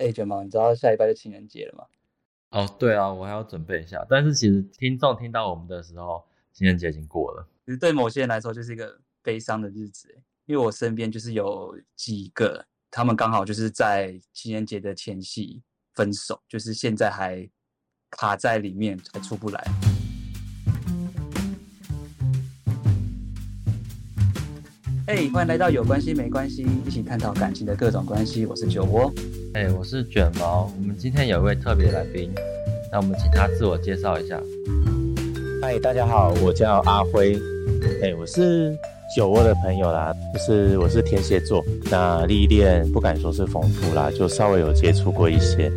哎，卷毛，你知道下礼拜就情人节了吗？哦，对啊，我还要准备一下。但是其实听众听到我们的时候，情人节已经过了。其实对某些人来说，就是一个悲伤的日子。因为我身边就是有几个，他们刚好就是在情人节的前夕分手，就是现在还卡在里面，还出不来。哎，欢迎来到有关系没关系，一起探讨感情的各种关系。我是酒窝，哎，我是卷毛。我们今天有一位特别来宾，那我们请他自我介绍一下。嗨，大家好，我叫阿辉，哎，我是酒窝的朋友啦，就是我是天蝎座，那历练不敢说是丰富啦，就稍微有接触过一些。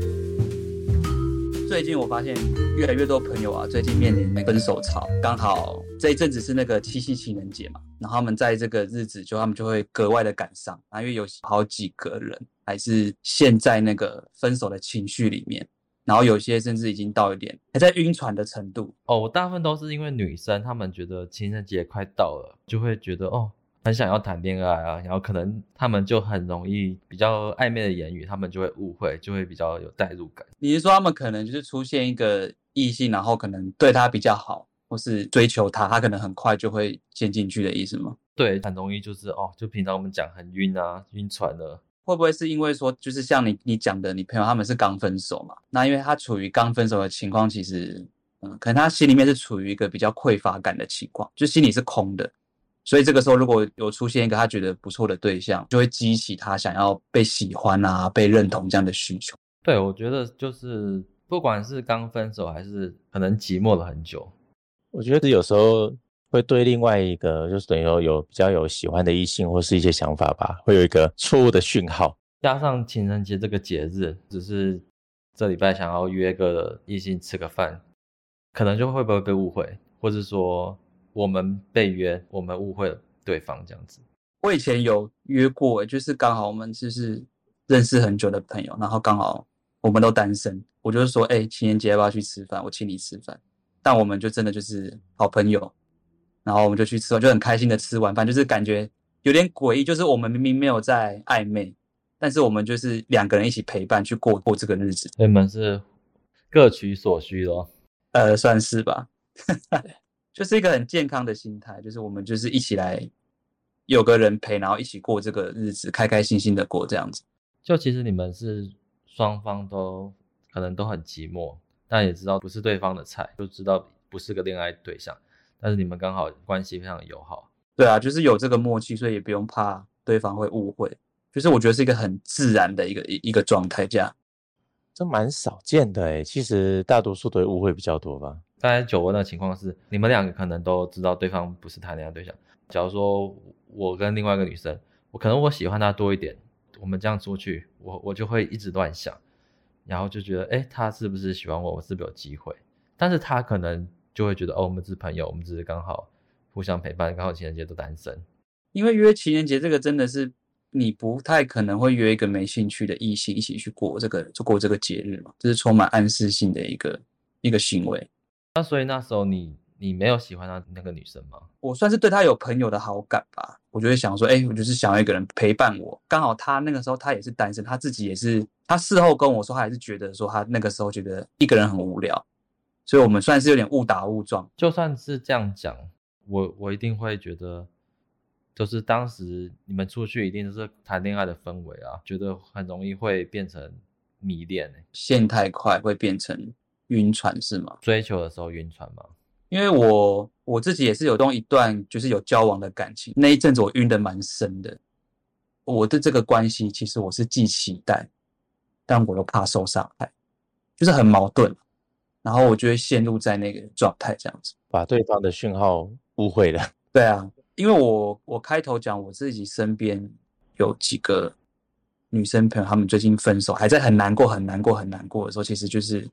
最近我发现越来越多朋友啊，最近面临那分手潮，刚好这一阵子是那个七夕情人节嘛，然后他们在这个日子就他们就会格外的感伤啊，因为有好几个人还是陷在那个分手的情绪里面，然后有些甚至已经到一点还在晕船的程度。哦，我大部分都是因为女生，她们觉得情人节快到了，就会觉得哦。很想要谈恋爱啊，然后可能他们就很容易比较暧昧的言语，他们就会误会，就会比较有代入感。你是说他们可能就是出现一个异性，然后可能对他比较好，或是追求他，他可能很快就会陷进去的意思吗？对，很容易就是哦，就平常我们讲很晕啊，晕船了。会不会是因为说，就是像你你讲的，你朋友他们是刚分手嘛？那因为他处于刚分手的情况，其实嗯，可能他心里面是处于一个比较匮乏感的情况，就心里是空的。所以这个时候，如果有出现一个他觉得不错的对象，就会激起他想要被喜欢啊、被认同这样的需求。对，我觉得就是不管是刚分手还是可能寂寞了很久，我觉得有时候会对另外一个就是等于说有比较有喜欢的异性或是一些想法吧，会有一个错误的讯号。加上情人节这个节日，只是这礼拜想要约个异性吃个饭，可能就会不会被误会，或者说。我们被约，我们误会了对方这样子。我以前有约过，就是刚好我们就是认识很久的朋友，然后刚好我们都单身，我就是说，哎，情人节要不要去吃饭？我请你吃饭。但我们就真的就是好朋友，然后我们就去吃，就很开心的吃完饭，就是感觉有点诡异，就是我们明明没有在暧昧，但是我们就是两个人一起陪伴去过过这个日子。你们是各取所需咯？呃，算是吧。就是一个很健康的心态，就是我们就是一起来有个人陪，然后一起过这个日子，开开心心的过这样子。就其实你们是双方都可能都很寂寞，但也知道不是对方的菜，就知道不是个恋爱对象，但是你们刚好关系非常友好。对啊，就是有这个默契，所以也不用怕对方会误会。就是我觉得是一个很自然的一个一一个状态，这样。这蛮少见的诶，其实大多数都会误会比较多吧。刚才酒窝的情况是，你们两个可能都知道对方不是谈恋爱对象。假如说我跟另外一个女生，我可能我喜欢她多一点，我们这样出去，我我就会一直乱想，然后就觉得，哎，她是不是喜欢我？我是不是有机会？但是她可能就会觉得，哦，我们只是朋友，我们只是刚好互相陪伴，刚好情人节都单身。因为约情人节这个真的是你不太可能会约一个没兴趣的异性一起去过这个，就过这个节日嘛，这是充满暗示性的一个一个行为。那所以那时候你你没有喜欢他那个女生吗？我算是对他有朋友的好感吧。我就会想说，哎、欸，我就是想要一个人陪伴我。刚好他那个时候他也是单身，他自己也是，他事后跟我说，他还是觉得说他那个时候觉得一个人很无聊。所以我们算是有点误打误撞。就算是这样讲，我我一定会觉得，就是当时你们出去一定是谈恋爱的氛围啊，觉得很容易会变成迷恋、欸，陷太快会变成。晕船是吗？追求的时候晕船吗？因为我我自己也是有动一段就是有交往的感情，那一阵子我晕的蛮深的。我对这个关系其实我是既期待，但我又怕受伤害，就是很矛盾。然后我就会陷入在那个状态这样子，把对方的讯号误会了。对啊，因为我我开头讲我自己身边有几个女生朋友，她们最近分手，还在很难过、很难过、很难过的时候，其实就是。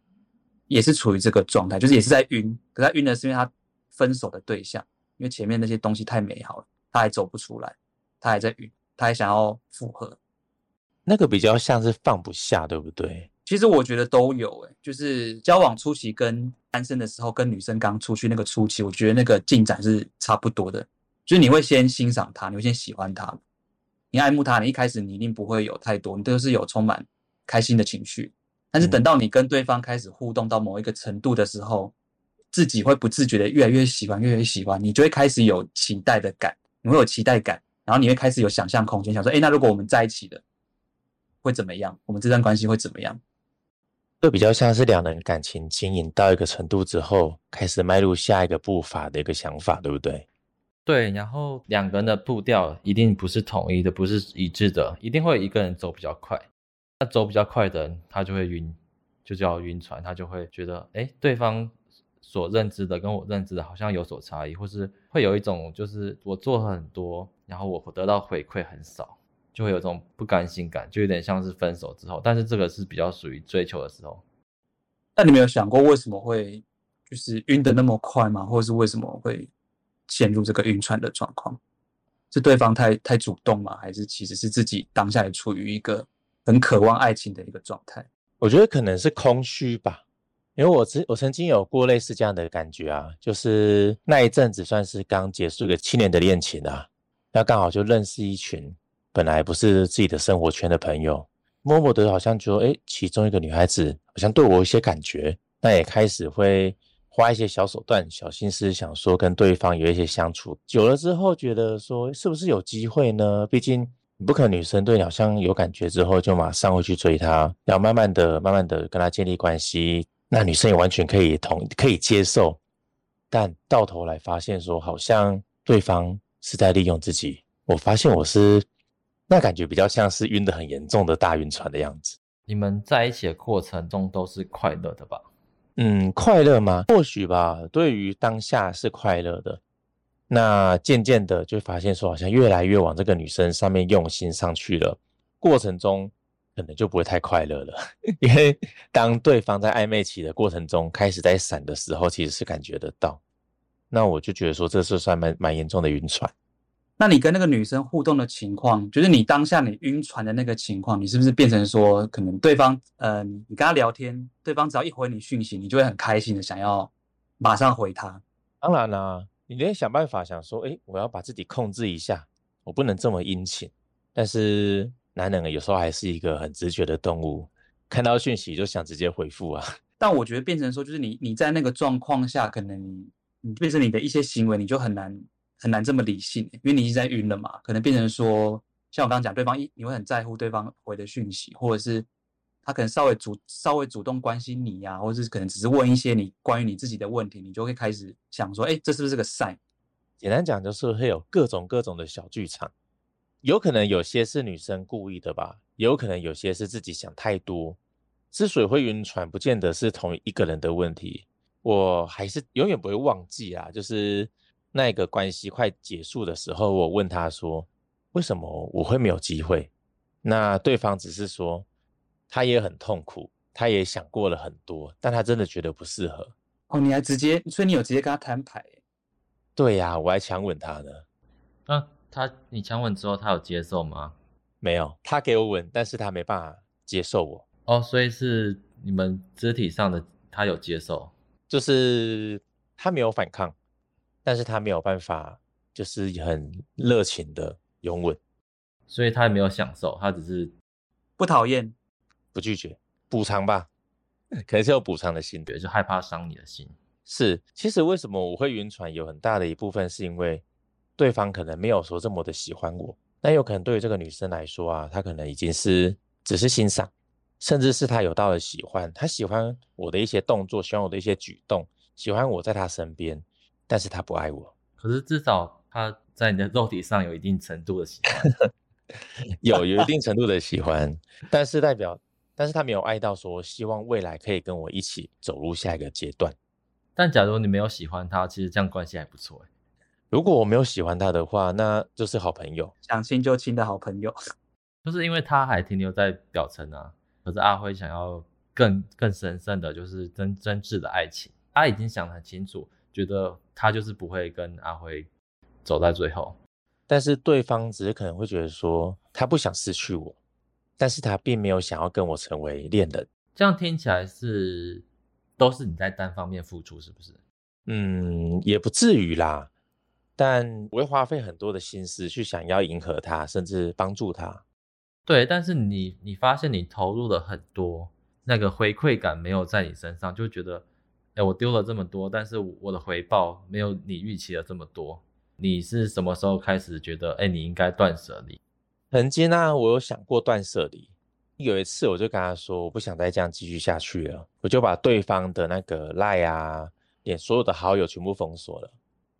也是处于这个状态，就是也是在晕，可她晕的是因为她分手的对象，因为前面那些东西太美好了，她还走不出来，她还在晕，他还想要复合，那个比较像是放不下，对不对？其实我觉得都有，诶，就是交往初期跟单身的时候，跟女生刚出去那个初期，我觉得那个进展是差不多的，就是你会先欣赏她，你会先喜欢她，你爱慕她，你一开始你一定不会有太多，你都是有充满开心的情绪。但是等到你跟对方开始互动到某一个程度的时候，自己会不自觉的越来越喜欢，越来越喜欢，你就会开始有期待的感，你会有期待感，然后你会开始有想象空间，想说，诶，那如果我们在一起了，会怎么样？我们这段关系会怎么样？这比较像是两人感情经营到一个程度之后，开始迈入下一个步伐的一个想法，对不对？对，然后两个人的步调一定不是统一的，不是一致的，一定会一个人走比较快。那走比较快的人，他就会晕，就叫晕船，他就会觉得，哎，对方所认知的跟我认知的好像有所差异，或是会有一种就是我做很多，然后我得到回馈很少，就会有这种不甘心感，就有点像是分手之后，但是这个是比较属于追求的时候。那你没有想过为什么会就是晕得那么快吗？或者是为什么会？陷入这个晕船的状况，是对方太太主动吗？还是其实是自己当下也处于一个很渴望爱情的一个状态？我觉得可能是空虚吧，因为我曾我曾经有过类似这样的感觉啊，就是那一阵子算是刚结束一个七年的恋情啊，那刚好就认识一群本来不是自己的生活圈的朋友，默默的好像觉得哎，其中一个女孩子好像对我有一些感觉，那也开始会。花一些小手段、小心思，想说跟对方有一些相处，久了之后觉得说是不是有机会呢？毕竟不可能女生对你好像有感觉之后就马上会去追她，要慢慢的、慢慢的跟她建立关系。那女生也完全可以同可以接受，但到头来发现说好像对方是在利用自己。我发现我是那感觉比较像是晕得很严重的大晕船的样子。你们在一起的过程中都是快乐的吧？嗯，快乐吗？或许吧。对于当下是快乐的，那渐渐的就发现说，好像越来越往这个女生上面用心上去了。过程中可能就不会太快乐了，因为当对方在暧昧期的过程中开始在闪的时候，其实是感觉得到。那我就觉得说，这是算蛮蛮严重的晕船。那你跟那个女生互动的情况，就是你当下你晕船的那个情况，你是不是变成说，可能对方，呃，你跟他聊天，对方只要一回你讯息，你就会很开心的想要马上回他？当然啦、啊，你得想办法想说，哎，我要把自己控制一下，我不能这么殷勤。但是男人有时候还是一个很直觉的动物，看到讯息就想直接回复啊。但我觉得变成说，就是你你在那个状况下，可能你你变成你的一些行为，你就很难。很难这么理性，因为你已经在晕了嘛，可能变成说，像我刚刚讲，对方一你会很在乎对方回的讯息，或者是他可能稍微主稍微主动关心你呀、或者是可能只是问一些你关于你自己的问题，你就会开始想说，哎，这是不是个 sign？简单讲就是会有各种各种的小剧场，有可能有些是女生故意的吧，有可能有些是自己想太多。之所以会晕船，不见得是同一个人的问题，我还是永远不会忘记啊，就是。那个关系快结束的时候，我问他说：“为什么我会没有机会？”那对方只是说，他也很痛苦，他也想过了很多，但他真的觉得不适合。哦，你还直接，所以你有直接跟他摊牌？对呀，我还强吻他呢。那他，你强吻之后，他有接受吗？没有，他给我吻，但是他没办法接受我。哦，所以是你们肢体上的，他有接受，就是他没有反抗。但是他没有办法，就是很热情的拥吻，所以他也没有享受，他只是不讨厌、不拒绝，补偿吧，可能是有补偿的心，对，就害怕伤你的心。是，其实为什么我会晕船，有很大的一部分是因为对方可能没有说这么的喜欢我，但有可能对于这个女生来说啊，她可能已经是只是欣赏，甚至是她有到了喜欢，她喜欢我的一些动作，喜欢我的一些举动，喜欢我在她身边。但是他不爱我，可是至少他在你的肉体上有一定程度的喜欢，有有一定程度的喜欢，但是代表，但是他没有爱到说希望未来可以跟我一起走入下一个阶段。但假如你没有喜欢他，其实这样关系还不错。如果我没有喜欢他的话，那就是好朋友，想亲就亲的好朋友。就是因为他还停留在表层啊，可是阿辉想要更更神圣的，就是真真挚的爱情，他已经想得很清楚。觉得他就是不会跟阿辉走在最后，但是对方只是可能会觉得说他不想失去我，但是他并没有想要跟我成为恋人。这样听起来是都是你在单方面付出，是不是？嗯，也不至于啦，但我会花费很多的心思去想要迎合他，甚至帮助他。对，但是你你发现你投入了很多，那个回馈感没有在你身上，就觉得，我丢了这么多，但是我的回报没有你预期的这么多。你是什么时候开始觉得，哎，你应该断舍离？曾经呢，我有想过断舍离。有一次，我就跟他说，我不想再这样继续下去了，我就把对方的那个赖啊，连所有的好友全部封锁了。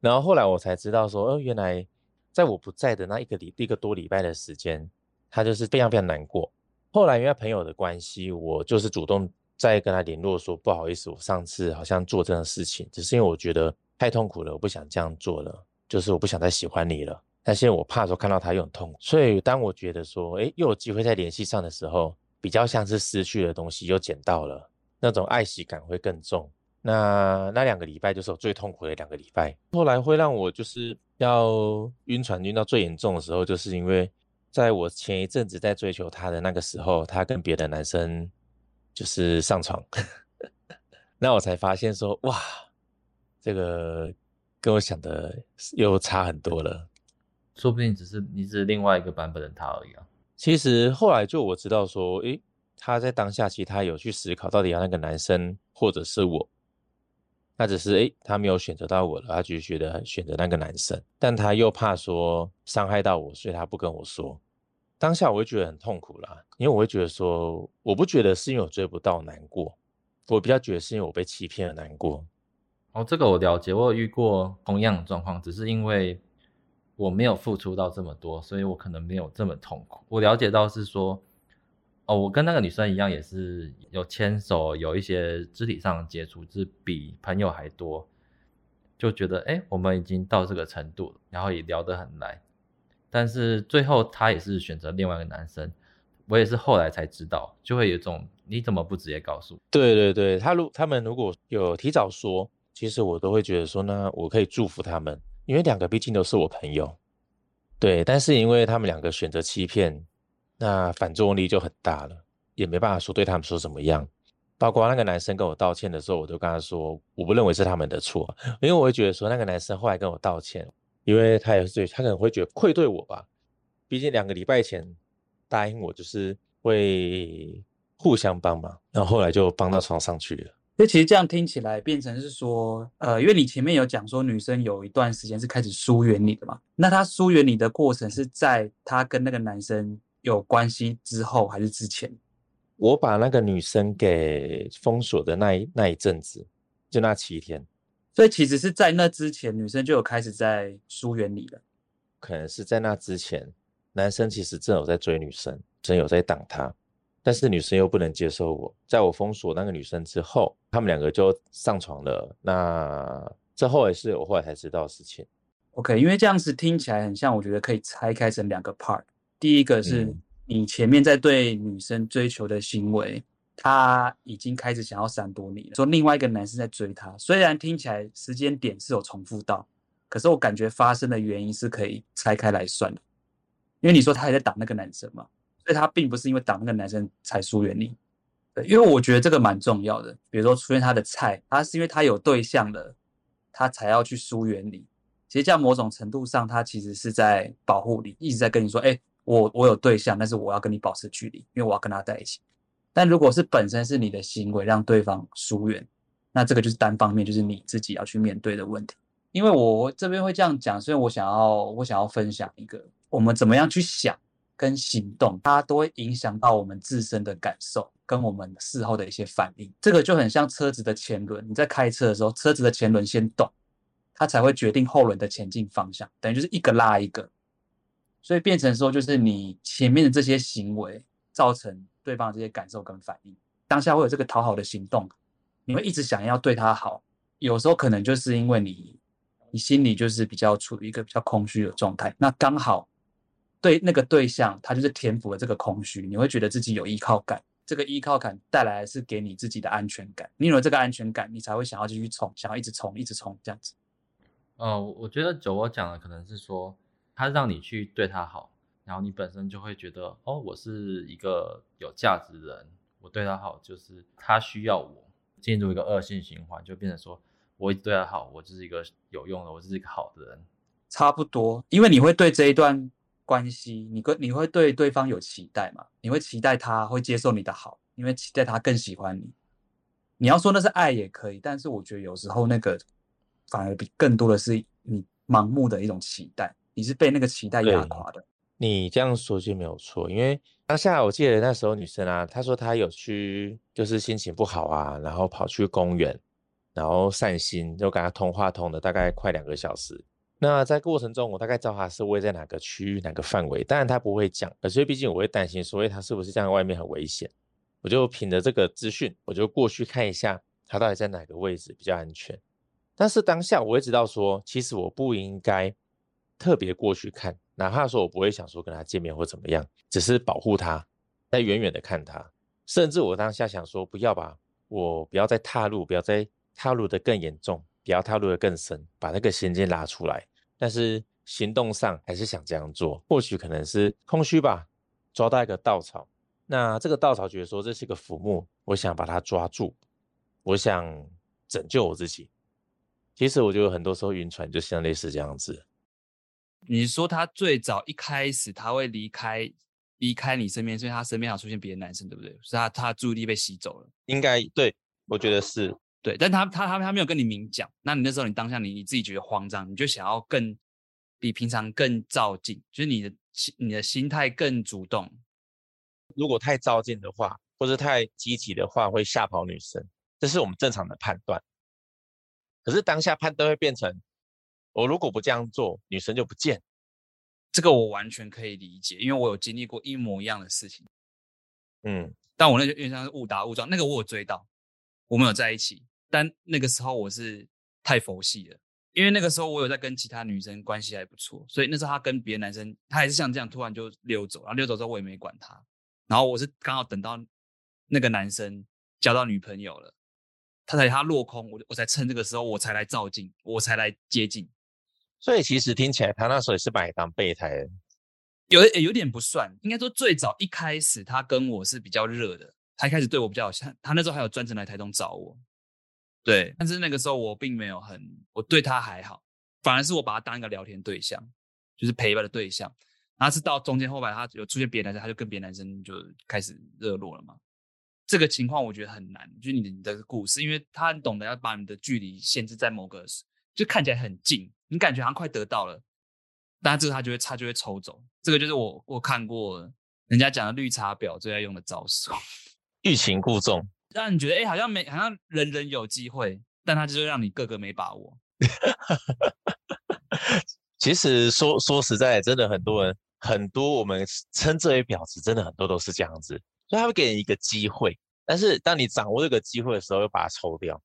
然后后来我才知道说，哦，原来在我不在的那一个礼一个多礼拜的时间。他就是非常非常难过。后来因为朋友的关系，我就是主动再跟他联络说，不好意思，我上次好像做这样的事情，只是因为我觉得太痛苦了，我不想这样做了，就是我不想再喜欢你了。但现在我怕说看到他又很痛苦，所以当我觉得说，哎，又有机会再联系上的时候，比较像是失去的东西又捡到了，那种爱惜感会更重。那那两个礼拜就是我最痛苦的两个礼拜。后来会让我就是要晕船晕到最严重的时候，就是因为。在我前一阵子在追求他的那个时候，他跟别的男生就是上床，那我才发现说，哇，这个跟我想的又差很多了。说不定只是你只是另外一个版本的他而已啊。其实后来就我知道说，诶，他在当下其实他有去思考到底要那个男生或者是我。他只是诶，他没有选择到我了，他就觉得选择那个男生，但他又怕说伤害到我，所以他不跟我说。当下我会觉得很痛苦啦，因为我会觉得说，我不觉得是因为我追不到难过，我比较觉得是因为我被欺骗了难过。哦，这个我了解，我有遇过同样的状况，只是因为我没有付出到这么多，所以我可能没有这么痛苦。我了解到是说。哦，我跟那个女生一样，也是有牵手，有一些肢体上的接触，是比朋友还多，就觉得哎，我们已经到这个程度，然后也聊得很来。但是最后他也是选择另外一个男生，我也是后来才知道，就会有一种你怎么不直接告诉？对对对，他如他们如果有提早说，其实我都会觉得说，那我可以祝福他们，因为两个毕竟都是我朋友。对，但是因为他们两个选择欺骗。那反作用力就很大了，也没办法说对他们说怎么样。包括那个男生跟我道歉的时候，我都跟他说，我不认为是他们的错，因为我会觉得说那个男生后来跟我道歉，因为他也是对他可能会觉得愧对我吧。毕竟两个礼拜前答应我就是会互相帮忙，然后后来就帮到床上去了。所以其实这样听起来变成是说，呃，因为你前面有讲说女生有一段时间是开始疏远你的嘛，那她疏远你的过程是在她跟那个男生。有关系之后还是之前？我把那个女生给封锁的那一那一阵子，就那七天。所以其实是在那之前，女生就有开始在疏远你了。可能是在那之前，男生其实正有在追女生，正有在挡她，但是女生又不能接受我。在我封锁那个女生之后，他们两个就上床了。那这后也是我后来才知道的事情。OK，因为这样子听起来很像，我觉得可以拆开成两个 part。第一个是你前面在对女生追求的行为，他已经开始想要闪躲你了。说另外一个男生在追她，虽然听起来时间点是有重复到，可是我感觉发生的原因是可以拆开来算的。因为你说他还在挡那个男生嘛，所以他并不是因为挡那个男生才疏远你。对，因为我觉得这个蛮重要的。比如说出现他的菜，他是因为他有对象了，他才要去疏远你。其实这样某种程度上，他其实是在保护你，一直在跟你说，哎。我我有对象，但是我要跟你保持距离，因为我要跟他在一起。但如果是本身是你的行为让对方疏远，那这个就是单方面，就是你自己要去面对的问题。因为我这边会这样讲，所以我想要我想要分享一个，我们怎么样去想跟行动，它都会影响到我们自身的感受跟我们事后的一些反应。这个就很像车子的前轮，你在开车的时候，车子的前轮先动，它才会决定后轮的前进方向，等于就是一个拉一个。所以变成说，就是你前面的这些行为造成对方的这些感受跟反应，当下会有这个讨好的行动，你会一直想要对他好，有时候可能就是因为你，你心里就是比较处于一个比较空虚的状态，那刚好对那个对象，他就是填补了这个空虚，你会觉得自己有依靠感，这个依靠感带来的是给你自己的安全感，你有了这个安全感，你才会想要继续冲，想要一直冲，一直冲这样子。哦，我觉得酒窝讲的可能是说。他让你去对他好，然后你本身就会觉得，哦，我是一个有价值的人，我对他好就是他需要我，进入一个恶性循环，就变成说我对他好，我就是一个有用的，我就是一个好的人。差不多，因为你会对这一段关系，你跟你会对对方有期待嘛？你会期待他会接受你的好，你会期待他更喜欢你。你要说那是爱也可以，但是我觉得有时候那个反而比更多的是你盲目的一种期待，你是被那个期待压垮的。你这样说就没有错，因为当下我记得那时候女生啊，她说她有去，就是心情不好啊，然后跑去公园，然后散心，就跟她通话通了大概快两个小时。那在过程中，我大概知道她是位在哪个区域、哪个范围，当然她不会讲，可是毕竟我会担心，所以她是不是这样外面很危险？我就凭着这个资讯，我就过去看一下她到底在哪个位置比较安全。但是当下我会知道说，其实我不应该特别过去看。哪怕说我不会想说跟他见面或怎么样，只是保护他，在远远的看他，甚至我当下想说不要吧，我不要再踏入，不要再踏入的更严重，不要踏入的更深，把那个仙剑拉出来。但是行动上还是想这样做，或许可能是空虚吧，抓到一个稻草，那这个稻草觉得说这是个浮木，我想把它抓住，我想拯救我自己。其实我觉得很多时候晕船就像类似这样子。你说他最早一开始他会离开离开你身边，所以他身边还出现别的男生，对不对？是他他注意力被吸走了，应该对，我觉得是对。但他他他他没有跟你明讲，那你那时候你当下你你自己觉得慌张，你就想要更比平常更照进，就是你的心你的心态更主动。如果太照进的话，或者太积极的话，会吓跑女生，这是我们正常的判断。可是当下判断会变成。我如果不这样做，女生就不见。这个我完全可以理解，因为我有经历过一模一样的事情。嗯，但我那个有点像是误打误撞，那个我有追到，我们有在一起，但那个时候我是太佛系了，因为那个时候我有在跟其他女生关系还不错，所以那时候她跟别的男生，他还是像这样突然就溜走，然后溜走之后我也没管他，然后我是刚好等到那个男生交到女朋友了，他才他落空，我我才趁这个时候我才来照镜，我才来接近。所以其实听起来，他那时候也是把你当备胎，有有点不算，应该说最早一开始他跟我是比较热的，他一开始对我比较好，像他那时候还有专程来台东找我，对，但是那个时候我并没有很，我对他还好，反而是我把他当一个聊天对象，就是陪伴的对象，然后是到中间后来他有出现别的男生，他就跟别的男生就开始热络了嘛，这个情况我觉得很难，就是你的你的故事，因为他很懂得要把你的距离限制在某个，就看起来很近。你感觉好像快得到了，但这个他就会他就会抽走。这个就是我我看过人家讲的绿茶婊最爱用的招数，欲擒故纵，让你觉得哎、欸，好像没好像人人有机会，但他就是让你个个没把握。其实说说实在，真的很多人很多我们称之为婊子，真的很多都是这样子，所以他会给你一个机会，但是当你掌握这个机会的时候，又把它抽掉，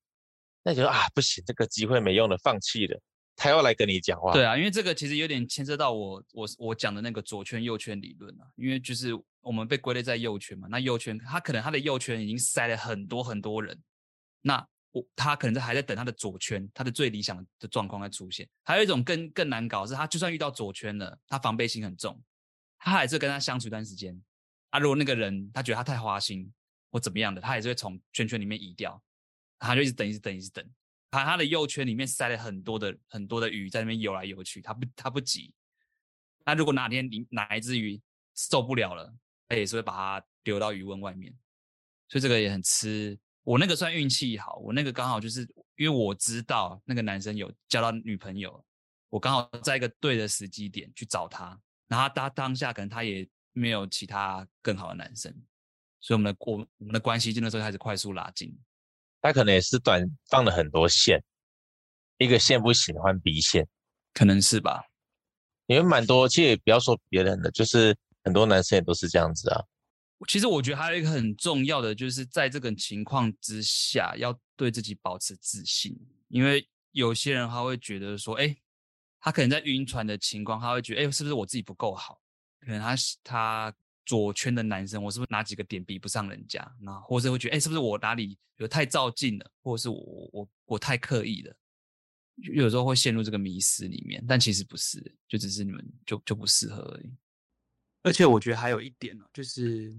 那你觉得啊不行，这个机会没用了，放弃了。他要来跟你讲话，对啊，因为这个其实有点牵涉到我我我讲的那个左圈右圈理论啊，因为就是我们被归类在右圈嘛，那右圈他可能他的右圈已经塞了很多很多人，那我他可能还在等他的左圈，他的最理想的状况来出现。还有一种更更难搞是，他就算遇到左圈了，他防备心很重，他还是跟他相处一段时间，啊，如果那个人他觉得他太花心或怎么样的，他还是会从圈圈里面移掉，他就一直等一直等一直等。他他的右圈里面塞了很多的很多的鱼在那边游来游去，他不他不急。那如果哪天你哪一只鱼受不了了，他也是会把它丢到鱼温外面。所以这个也很吃。我那个算运气好，我那个刚好就是因为我知道那个男生有交到女朋友，我刚好在一个对的时机点去找他，然后他当下可能他也没有其他更好的男生，所以我们的我我们的关系就那时候开始快速拉近。他可能也是短放了很多线，一个线不行换 B 线，可能是吧。因为蛮多，其实也不要说别人的，就是很多男生也都是这样子啊。其实我觉得还有一个很重要的，就是在这个情况之下，要对自己保持自信。因为有些人他会觉得说，哎，他可能在晕船的情况，他会觉得，哎，是不是我自己不够好？可能他他。左圈的男生，我是不是哪几个点比不上人家？那或者会觉得，哎、是不是我哪里有太照进了，或者是我我我太刻意了？有时候会陷入这个迷失里面，但其实不是，就只是你们就就不适合而已。而且我觉得还有一点呢，就是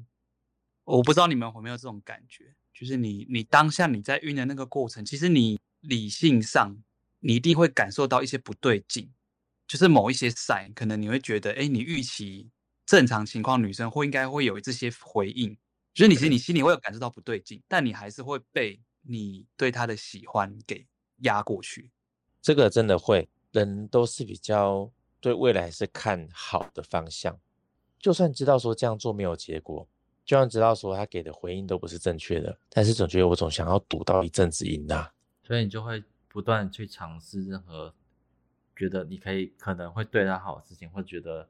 我不知道你们有没有这种感觉，就是你你当下你在晕的那个过程，其实你理性上你一定会感受到一些不对劲，就是某一些 sign，可能你会觉得，哎，你预期正常情况女生会应该会有这些回应，就是你其实你。心里会有感受到不对劲，但你还是会被你对她的喜欢给压过去。这个真的会，人都是比较对未来是看好的方向，就算知道说这样做没有结果，就算知道说他给的回应都不是正确的，但是总觉得我总想要赌到一阵子赢啊，所以你就会不断去尝试任何觉得你可以可能会对他好的事情，或觉得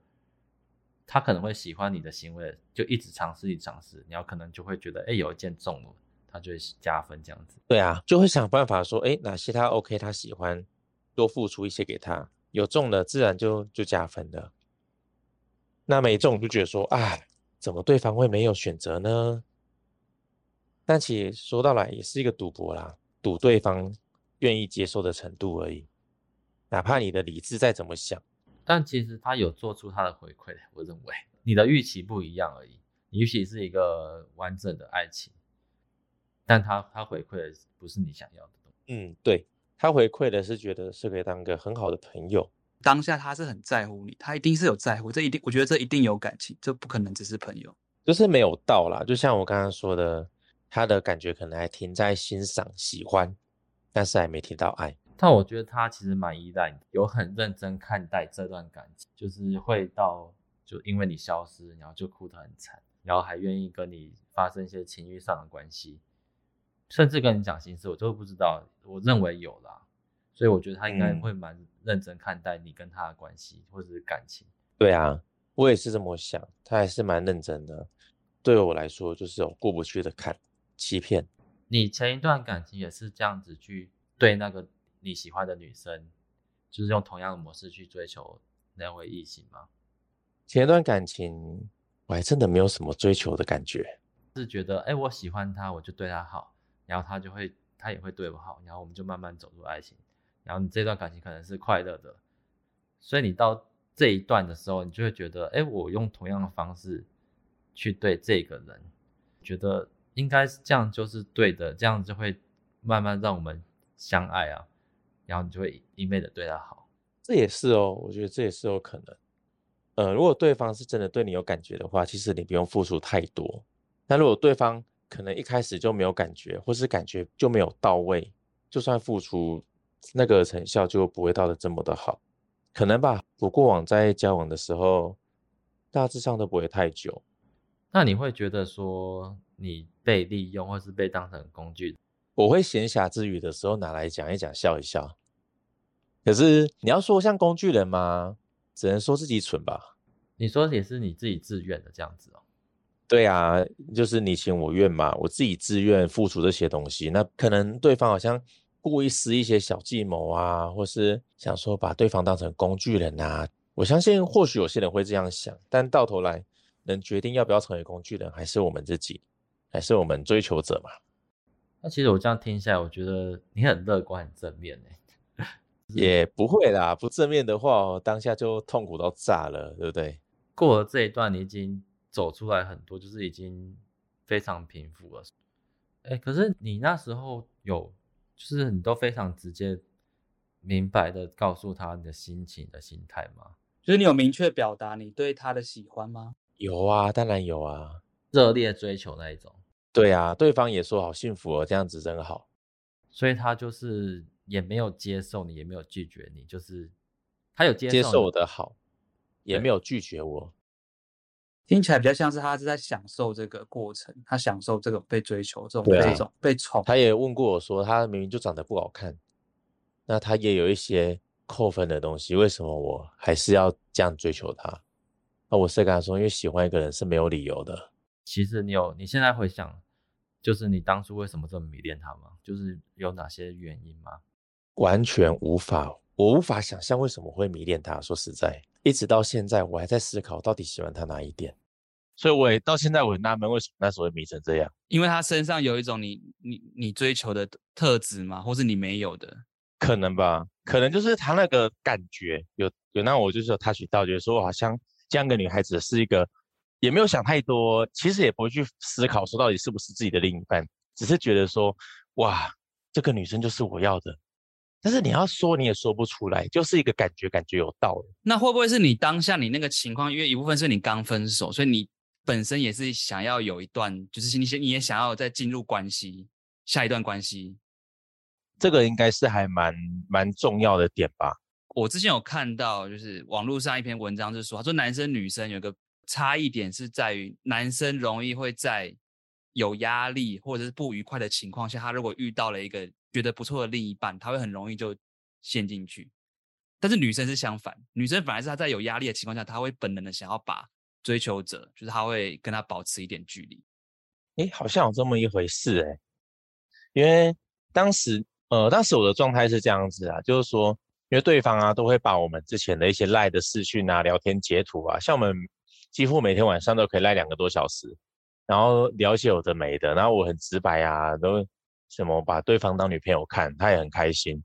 他可能会喜欢你的行为，就一直尝试，一直尝试，你要可能就会觉得，哎，有一件中了，他就会加分这样子。对啊，就会想办法说，哎，哪些他 OK，他喜欢。多付出一些给他，有中了自然就就加分了。那没中就觉得说啊，怎么对方会没有选择呢？但其实说到来也是一个赌博啦，赌对方愿意接受的程度而已。哪怕你的理智再怎么想，但其实他有做出他的回馈。我认为你的预期不一样而已，你预期是一个完整的爱情，但他他回馈的不是你想要的东西。嗯，对。他回馈的是觉得是可以当个很好的朋友，当下他是很在乎你，他一定是有在乎，这一定我觉得这一定有感情，这不可能只是朋友，就是没有到啦。就像我刚刚说的，他的感觉可能还停在欣赏、喜欢，但是还没听到爱。但我觉得他其实蛮依赖你，有很认真看待这段感情，就是会到就因为你消失，然后就哭得很惨，然后还愿意跟你发生一些情绪上的关系。甚至跟你讲心事，我都不知道。我认为有啦，所以我觉得他应该会蛮认真看待你跟他的关系或者是感情。对啊，我也是这么想，他还是蛮认真的。对我来说，就是有过不去的坎，欺骗。你前一段感情也是这样子去对那个你喜欢的女生，就是用同样的模式去追求那位异性吗？前一段感情我还真的没有什么追求的感觉，是觉得哎，我喜欢他，我就对他好。然后他就会，他也会对我好，然后我们就慢慢走入爱情。然后你这段感情可能是快乐的，所以你到这一段的时候，你就会觉得，哎，我用同样的方式去对这个人，觉得应该是这样就是对的，这样就会慢慢让我们相爱啊。然后你就会一昧的对他好。这也是哦，我觉得这也是有可能。呃，如果对方是真的对你有感觉的话，其实你不用付出太多。但如果对方，可能一开始就没有感觉，或是感觉就没有到位，就算付出，那个成效就不会到的这么的好，可能吧。我过往在交往的时候，大致上都不会太久。那你会觉得说你被利用，或是被当成工具？我会闲暇之余的时候拿来讲一讲，笑一笑。可是你要说像工具人吗？只能说自己蠢吧。你说也是你自己自愿的这样子哦。对啊，就是你情我愿嘛，我自己自愿付出这些东西，那可能对方好像故意施一些小计谋啊，或是想说把对方当成工具人啊。我相信或许有些人会这样想，但到头来能决定要不要成为工具人，还是我们自己，还是我们追求者嘛。那其实我这样听下来，我觉得你很乐观、很正面呢。也不会啦，不正面的话，当下就痛苦到炸了，对不对？过了这一段，你已经。走出来很多，就是已经非常平复了。哎，可是你那时候有，就是你都非常直接、明白的告诉他你的心情的心态吗？就是你有明确表达你对他的喜欢吗？有啊，当然有啊，热烈追求那一种。对啊，对方也说好幸福哦，这样子真好。所以他就是也没有接受你，也没有拒绝你，就是他有接受，接受我的好，也没有拒绝我。听起来比较像是他是在享受这个过程，他享受这个被追求，这种这种被宠。他也问过我说，他明明就长得不好看，那他也有一些扣分的东西，为什么我还是要这样追求他？那我是跟他说，因为喜欢一个人是没有理由的。其实你有，你现在回想，就是你当初为什么这么迷恋他吗？就是有哪些原因吗？完全无法，我无法想象为什么会迷恋他。说实在。一直到现在，我还在思考到底喜欢他哪一点，所以我也到现在我很纳闷，为什么那时候会迷成这样？因为他身上有一种你你你追求的特质吗？或是你没有的？可能吧，可能就是他那个感觉有有让我就是有 touch 到，觉得说好像这样一个女孩子是一个，也没有想太多，其实也不会去思考说到底是不是自己的另一半，只是觉得说哇，这个女生就是我要的。但是你要说你也说不出来，就是一个感觉，感觉有道理。那会不会是你当下你那个情况？因为一部分是你刚分手，所以你本身也是想要有一段，就是你先你也想要再进入关系，下一段关系。这个应该是还蛮蛮重要的点吧。我之前有看到，就是网络上一篇文章是说，他说男生女生有个差异点是在于，男生容易会在有压力或者是不愉快的情况下，他如果遇到了一个觉得不错的另一半，他会很容易就陷进去。但是女生是相反，女生反而是她在有压力的情况下，她会本能的想要把追求者，就是他会跟他保持一点距离。诶，好像有这么一回事诶，因为当时。呃，当时我的状态是这样子啊，就是说，因为对方啊都会把我们之前的一些赖的视讯啊、聊天截图啊，像我们几乎每天晚上都可以赖两个多小时，然后聊些有的没的，然后我很直白啊，都什么把对方当女朋友看，他也很开心，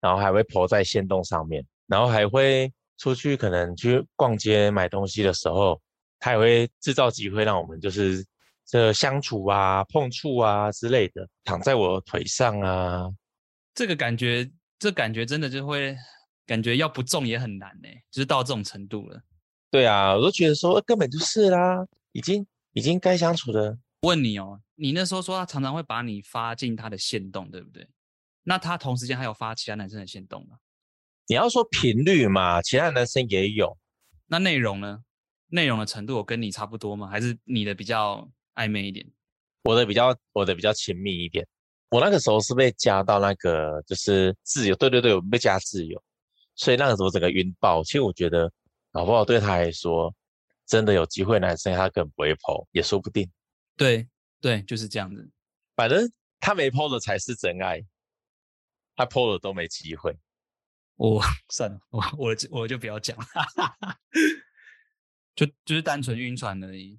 然后还会 po 在线动上面，然后还会出去可能去逛街买东西的时候，他也会制造机会让我们就是这相处啊、碰触啊之类的，躺在我腿上啊。这个感觉，这感觉真的就会感觉要不中也很难呢，就是到这种程度了。对啊，我都觉得说根本就是啦，已经已经该相处的。问你哦，你那时候说他常常会把你发进他的限动，对不对？那他同时间还有发其他男生的限动吗？你要说频率嘛，其他男生也有。那内容呢？内容的程度我跟你差不多吗？还是你的比较暧昧一点？我的比较，我的比较亲密一点。我那个时候是被加到那个就是自由，对对对，我被加自由，所以那个时候整个晕爆。其实我觉得，搞不好对他来说，真的有机会，男生他根本不会 po，也说不定。对对，就是这样子。反正他没 po 的才是真爱，他 po 的都没机会。我 算了，我我我就不要讲了，就就是单纯晕船而已。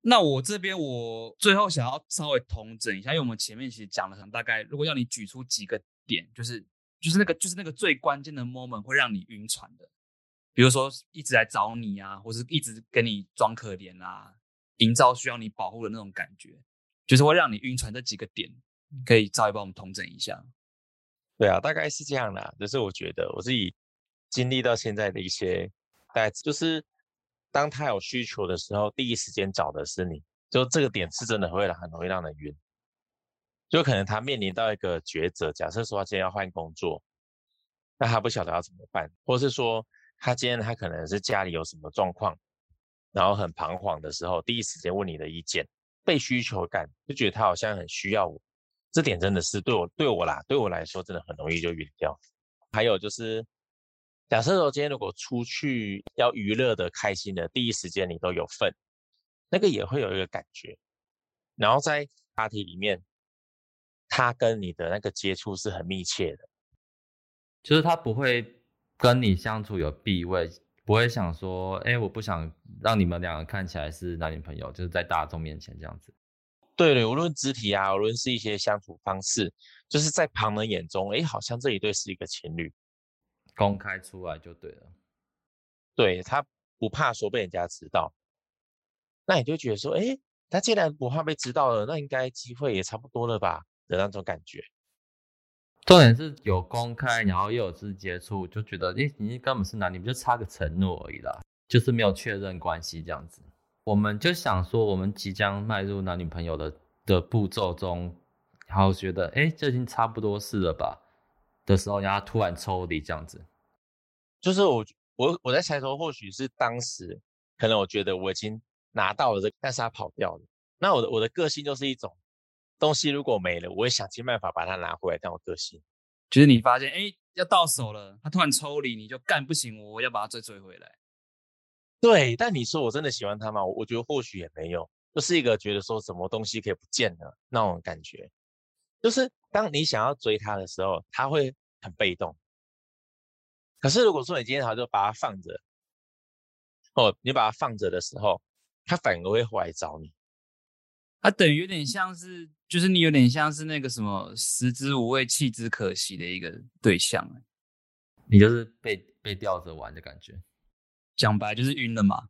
那我这边我最后想要稍微统整一下，因为我们前面其实讲了很大概，如果要你举出几个点，就是就是那个就是那个最关键的 moment 会让你晕船的，比如说一直来找你啊，或是一直跟你装可怜啊，营造需要你保护的那种感觉，就是会让你晕船这几个点，可以稍微帮我们统整一下。对啊，大概是这样啦，就是我觉得我自己经历到现在的一些，大概就是。当他有需求的时候，第一时间找的是你，就这个点是真的会很容易让人晕。就可能他面临到一个抉择，假设说他今天要换工作，那他不晓得要怎么办，或是说他今天他可能是家里有什么状况，然后很彷徨的时候，第一时间问你的意见，被需求感，就觉得他好像很需要我，这点真的是对我对我啦，对我来说真的很容易就晕掉。还有就是。假设说今天如果出去要娱乐的、开心的，第一时间你都有份，那个也会有一个感觉。然后在话题里面，他跟你的那个接触是很密切的，就是他不会跟你相处有避讳，不会想说，哎，我不想让你们两个看起来是男女朋友，就是在大众面前这样子。对对，无论肢体啊，无论是一些相处方式，就是在旁人眼中，哎，好像这一对是一个情侣。公开出来就对了，对，他不怕说被人家知道，那你就觉得说，哎，他既然不怕被知道了，那应该机会也差不多了吧的那种感觉。重点是有公开，然后又有肢体接触，就觉得，哎，你根本是男女，不就差个承诺而已啦，就是没有确认关系这样子。我们就想说，我们即将迈入男女朋友的的步骤中，然后觉得，哎，这已经差不多是了吧的时候，然后突然抽离这样子。就是我我我在猜说，或许是当时可能我觉得我已经拿到了这个，但是他跑掉了。那我的我的个性就是一种东西如果没了，我会想尽办法把它拿回来。但我个性就是你发现哎要到手了，他突然抽离，你就干不行，我要把它追追回来。对，但你说我真的喜欢他吗？我我觉得或许也没有，就是一个觉得说什么东西可以不见了那种感觉。就是当你想要追他的时候，他会很被动。可是，如果说你今天好就把它放着，哦，你把它放着的时候，他反而会回来找你。他等于有点像是，就是你有点像是那个什么食之无味，弃之可惜的一个对象。你就是被被吊着玩的感觉，讲白就是晕了嘛。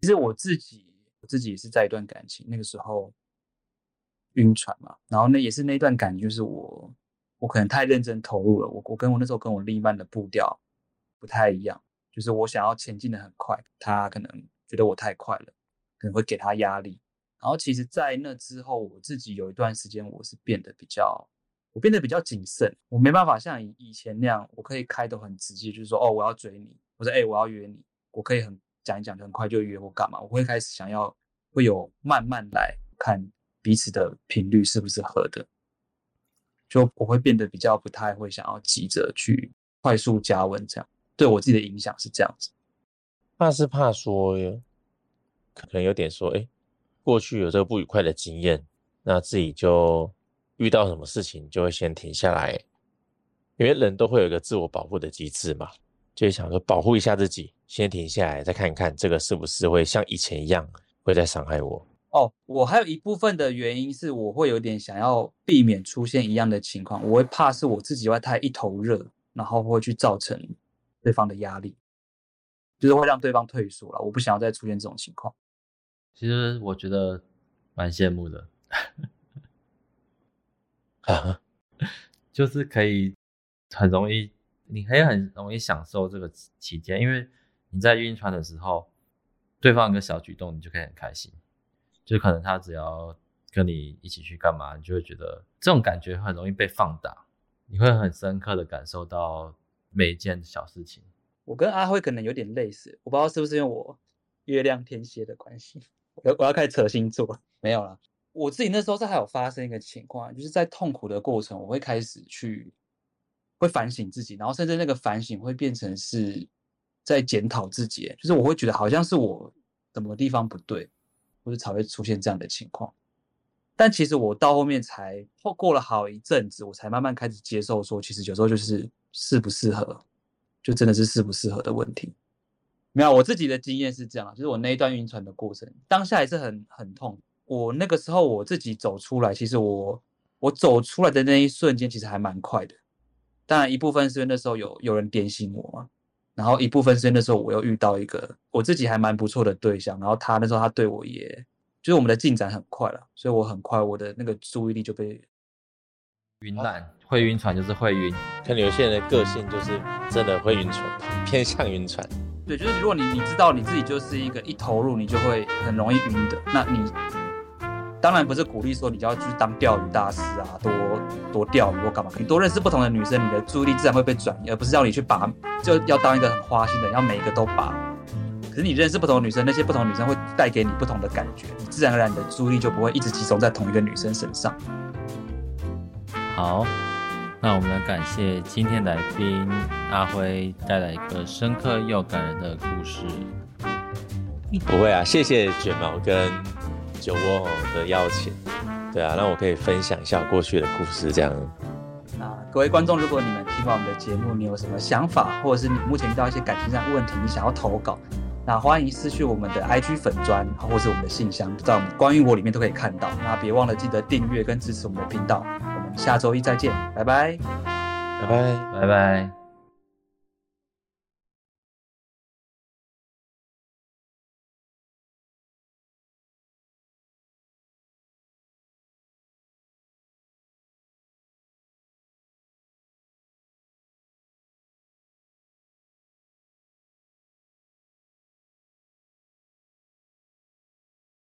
其实我自己，我自己也是在一段感情那个时候晕船嘛，然后那也是那段感情，就是我。我可能太认真投入了，我我跟我那时候跟我另一半的步调不太一样，就是我想要前进的很快，他可能觉得我太快了，可能会给他压力。然后其实，在那之后，我自己有一段时间我是变得比较，我变得比较谨慎，我没办法像以前那样，我可以开得很直接，就是说哦，我要追你，或者哎，我要约你，我可以很讲一讲，很快就约我干嘛？我会开始想要会有慢慢来看彼此的频率是不是合的。就我会变得比较不太会想要急着去快速加温，这样对我自己的影响是这样子。怕是怕说，可能有点说，哎，过去有这个不愉快的经验，那自己就遇到什么事情就会先停下来，因为人都会有一个自我保护的机制嘛，就会想说保护一下自己，先停下来，再看看这个是不是会像以前一样会再伤害我。哦，我还有一部分的原因是，我会有点想要避免出现一样的情况，我会怕是我自己会太一头热，然后会去造成对方的压力，就是会让对方退缩了。我不想要再出现这种情况。其实我觉得蛮羡慕的，啊，就是可以很容易，你可以很容易享受这个期间，因为你在晕船的时候，对方一个小举动，你就可以很开心。就可能他只要跟你一起去干嘛，你就会觉得这种感觉很容易被放大，你会很深刻的感受到每一件小事情。我跟阿辉可能有点类似，我不知道是不是因为我月亮天蝎的关系，我我要开始扯星座，没有啦。我自己那时候是还有发生一个情况，就是在痛苦的过程，我会开始去会反省自己，然后甚至那个反省会变成是在检讨自己，就是我会觉得好像是我什么地方不对。或者才会出现这样的情况，但其实我到后面才后过了好一阵子，我才慢慢开始接受说，其实有时候就是适不适合，就真的是适不适合的问题。没有，我自己的经验是这样，就是我那一段晕船的过程，当下也是很很痛。我那个时候我自己走出来，其实我我走出来的那一瞬间，其实还蛮快的。当然一部分是因为那时候有有人点醒我嘛。然后一部分是那时候我又遇到一个我自己还蛮不错的对象，然后他那时候他对我也，就是我们的进展很快了，所以我很快我的那个注意力就被晕烂，会晕船就是会晕，可能有些人的个性就是真的会晕船，偏向晕船。对，就是如果你你知道你自己就是一个一投入你就会很容易晕的，那你。当然不是鼓励说你就要去当钓鱼大师啊，多多钓鱼或干嘛。你多认识不同的女生，你的注意力自然会被转移，而不是要你去把，就要当一个很花心的，要每一个都把。可是你认识不同的女生，那些不同的女生会带给你不同的感觉，你自然而然你的注意力就不会一直集中在同一个女生身上。好，那我们来感谢今天来宾阿辉带来一个深刻又感人的故事。不会啊，谢谢卷毛跟。酒窝的邀请，对啊，那我可以分享一下过去的故事，这样。那各位观众，如果你们听完我们的节目，你有什么想法，或者是你目前遇到一些感情上的问题，你想要投稿，那欢迎私讯我们的 IG 粉专，或是我们的信箱，在我们关于我里面都可以看到。那别忘了记得订阅跟支持我们的频道。下周一再见，拜拜，拜拜，拜拜。